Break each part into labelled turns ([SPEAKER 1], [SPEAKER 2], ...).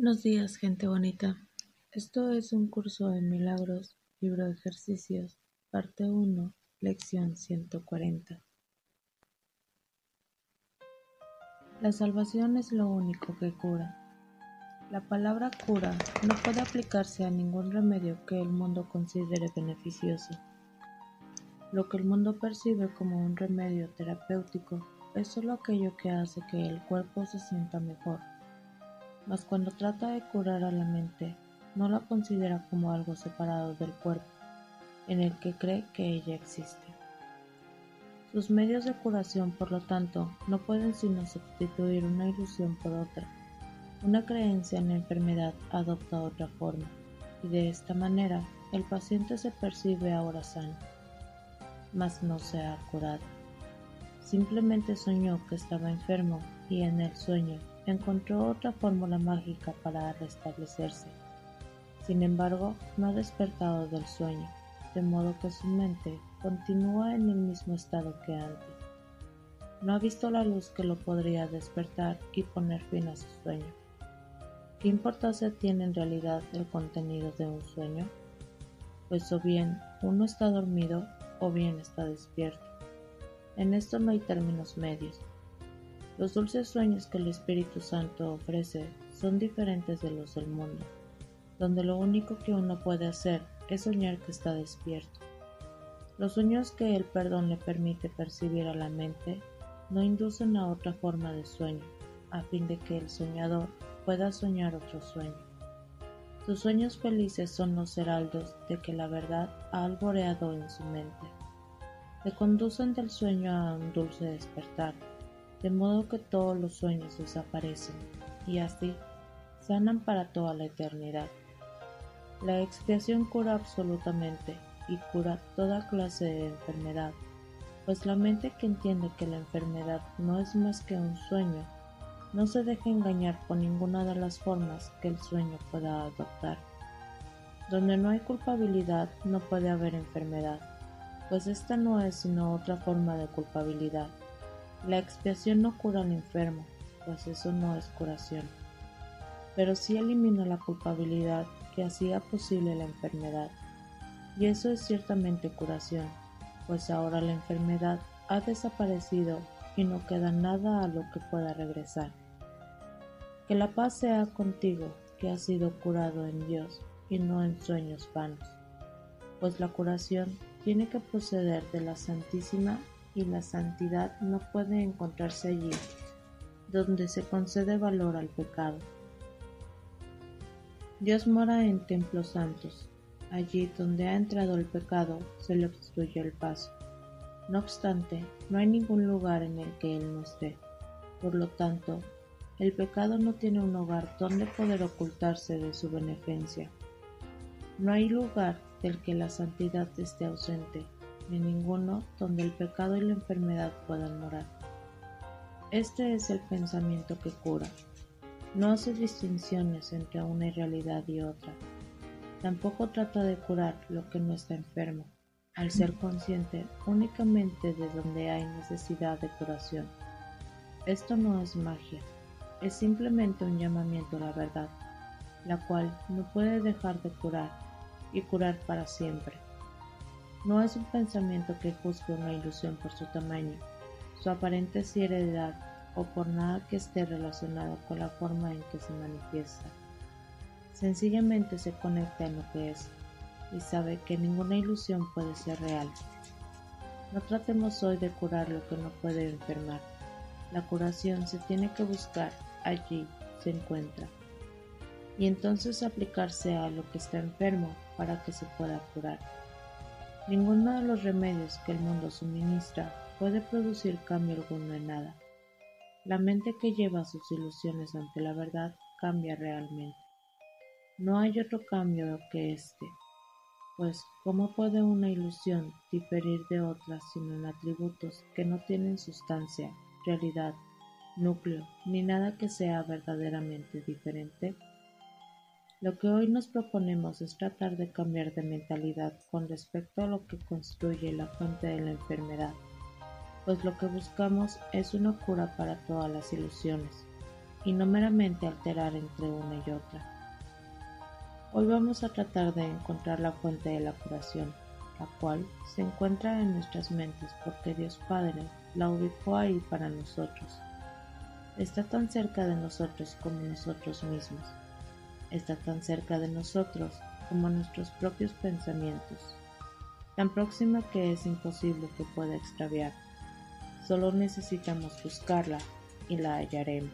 [SPEAKER 1] Buenos días, gente bonita. Esto es un curso de milagros, libro de ejercicios, parte 1, lección 140. La salvación es lo único que cura. La palabra cura no puede aplicarse a ningún remedio que el mundo considere beneficioso. Lo que el mundo percibe como un remedio terapéutico es solo aquello que hace que el cuerpo se sienta mejor mas cuando trata de curar a la mente, no la considera como algo separado del cuerpo, en el que cree que ella existe. Sus medios de curación, por lo tanto, no pueden sino sustituir una ilusión por otra. Una creencia en la enfermedad adopta otra forma, y de esta manera el paciente se percibe ahora sano, mas no se ha curado. Simplemente soñó que estaba enfermo y en el sueño encontró otra fórmula mágica para restablecerse. Sin embargo, no ha despertado del sueño, de modo que su mente continúa en el mismo estado que antes. No ha visto la luz que lo podría despertar y poner fin a su sueño. ¿Qué importancia tiene en realidad el contenido de un sueño? Pues o bien uno está dormido o bien está despierto. En esto no hay términos medios. Los dulces sueños que el Espíritu Santo ofrece son diferentes de los del mundo, donde lo único que uno puede hacer es soñar que está despierto. Los sueños que el perdón le permite percibir a la mente no inducen a otra forma de sueño, a fin de que el soñador pueda soñar otro sueño. Sus sueños felices son los heraldos de que la verdad ha alboreado en su mente. Le conducen del sueño a un dulce despertar, de modo que todos los sueños desaparecen y así sanan para toda la eternidad. La expiación cura absolutamente y cura toda clase de enfermedad, pues la mente que entiende que la enfermedad no es más que un sueño, no se deja engañar por ninguna de las formas que el sueño pueda adoptar. Donde no hay culpabilidad no puede haber enfermedad, pues esta no es sino otra forma de culpabilidad. La expiación no cura al enfermo, pues eso no es curación, pero sí elimina la culpabilidad que hacía posible la enfermedad. Y eso es ciertamente curación, pues ahora la enfermedad ha desaparecido y no queda nada a lo que pueda regresar. Que la paz sea contigo, que has sido curado en Dios y no en sueños vanos, pues la curación tiene que proceder de la Santísima y la santidad no puede encontrarse allí donde se concede valor al pecado. Dios mora en templos santos. Allí donde ha entrado el pecado se le obstruye el paso. No obstante, no hay ningún lugar en el que Él no esté. Por lo tanto, el pecado no tiene un hogar donde poder ocultarse de su beneficencia. No hay lugar del que la santidad esté ausente ni ninguno donde el pecado y la enfermedad puedan morar. Este es el pensamiento que cura. No hace distinciones entre una realidad y otra. Tampoco trata de curar lo que no está enfermo, al ser consciente únicamente de donde hay necesidad de curación. Esto no es magia, es simplemente un llamamiento a la verdad, la cual no puede dejar de curar y curar para siempre. No es un pensamiento que juzgue una ilusión por su tamaño, su aparente seriedad o por nada que esté relacionado con la forma en que se manifiesta. Sencillamente se conecta en lo que es y sabe que ninguna ilusión puede ser real. No tratemos hoy de curar lo que no puede enfermar. La curación se tiene que buscar allí se encuentra y entonces aplicarse a lo que está enfermo para que se pueda curar. Ninguno de los remedios que el mundo suministra puede producir cambio alguno en nada. La mente que lleva sus ilusiones ante la verdad cambia realmente. No hay otro cambio que este, pues ¿cómo puede una ilusión diferir de otra sino en atributos que no tienen sustancia, realidad, núcleo, ni nada que sea verdaderamente diferente? Lo que hoy nos proponemos es tratar de cambiar de mentalidad con respecto a lo que construye la fuente de la enfermedad, pues lo que buscamos es una cura para todas las ilusiones, y no meramente alterar entre una y otra. Hoy vamos a tratar de encontrar la fuente de la curación, la cual se encuentra en nuestras mentes porque Dios Padre la ubicó ahí para nosotros. Está tan cerca de nosotros como nosotros mismos. Está tan cerca de nosotros como nuestros propios pensamientos. Tan próxima que es imposible que pueda extraviar. Solo necesitamos buscarla y la hallaremos.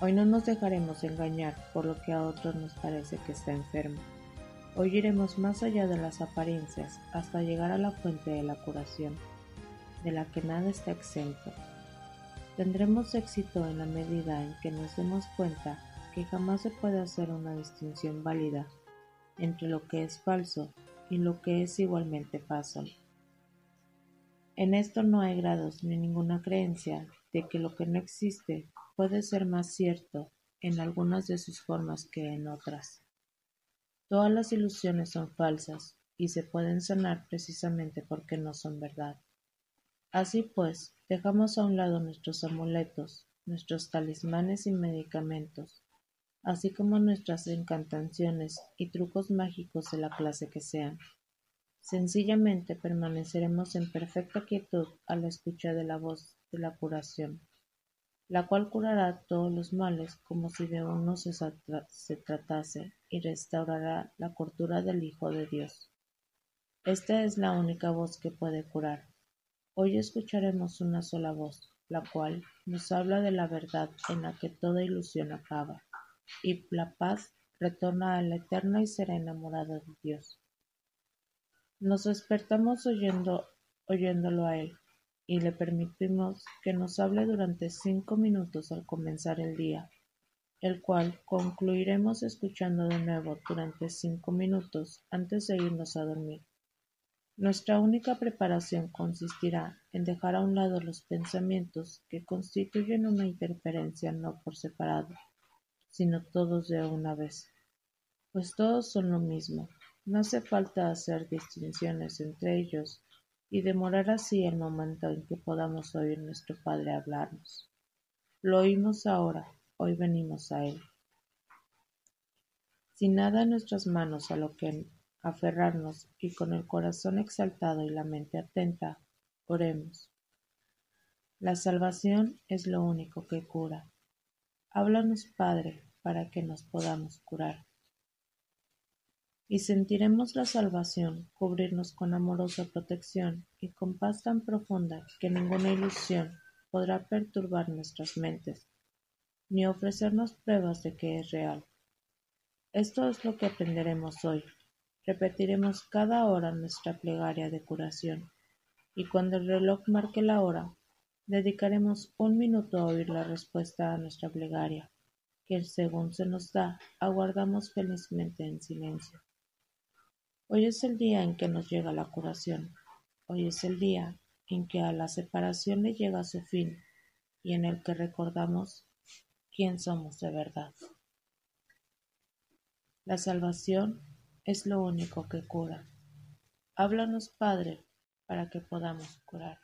[SPEAKER 1] Hoy no nos dejaremos engañar por lo que a otros nos parece que está enfermo. Hoy iremos más allá de las apariencias hasta llegar a la fuente de la curación, de la que nada está exento. Tendremos éxito en la medida en que nos demos cuenta que jamás se puede hacer una distinción válida entre lo que es falso y lo que es igualmente falso. En esto no hay grados ni ninguna creencia de que lo que no existe puede ser más cierto en algunas de sus formas que en otras. Todas las ilusiones son falsas y se pueden sanar precisamente porque no son verdad. Así pues, dejamos a un lado nuestros amuletos, nuestros talismanes y medicamentos, así como nuestras encantaciones y trucos mágicos de la clase que sean. Sencillamente permaneceremos en perfecta quietud a la escucha de la voz de la curación la cual curará todos los males como si de uno se, tratase y restaurará la cordura del Hijo de Dios. Esta es la única voz que puede curar. Hoy escucharemos una sola voz, la cual nos habla de la verdad en la que toda ilusión acaba, y la paz retorna a la eterna y serena morada de Dios. Nos despertamos oyéndolo a Él, y le permitimos que nos hable durante cinco minutos al comenzar el día, el cual concluiremos escuchando de nuevo durante cinco minutos antes de irnos a dormir. Nuestra única preparación consistirá en dejar a un lado los pensamientos que constituyen una interferencia no por separado, sino todos de una vez, pues todos son lo mismo. No hace falta hacer distinciones entre ellos y demorar así el momento en que podamos oír nuestro Padre hablarnos. Lo oímos ahora, hoy venimos a Él. Sin nada en nuestras manos a lo que aferrarnos y con el corazón exaltado y la mente atenta, oremos. La salvación es lo único que cura. Háblanos, Padre, para que nos podamos curar y sentiremos la salvación cubrirnos con amorosa protección y con paz tan profunda que ninguna ilusión podrá perturbar nuestras mentes, ni ofrecernos pruebas de que es real. Esto es lo que aprenderemos hoy. Repetiremos cada hora nuestra plegaria de curación, y cuando el reloj marque la hora, dedicaremos un minuto a oír la respuesta a nuestra plegaria, que según se nos da, aguardamos felizmente en silencio. Hoy es el día en que nos llega la curación. Hoy es el día en que a la separación le llega su fin y en el que recordamos quién somos de verdad. La salvación es lo único que cura. Háblanos, Padre, para que podamos curar.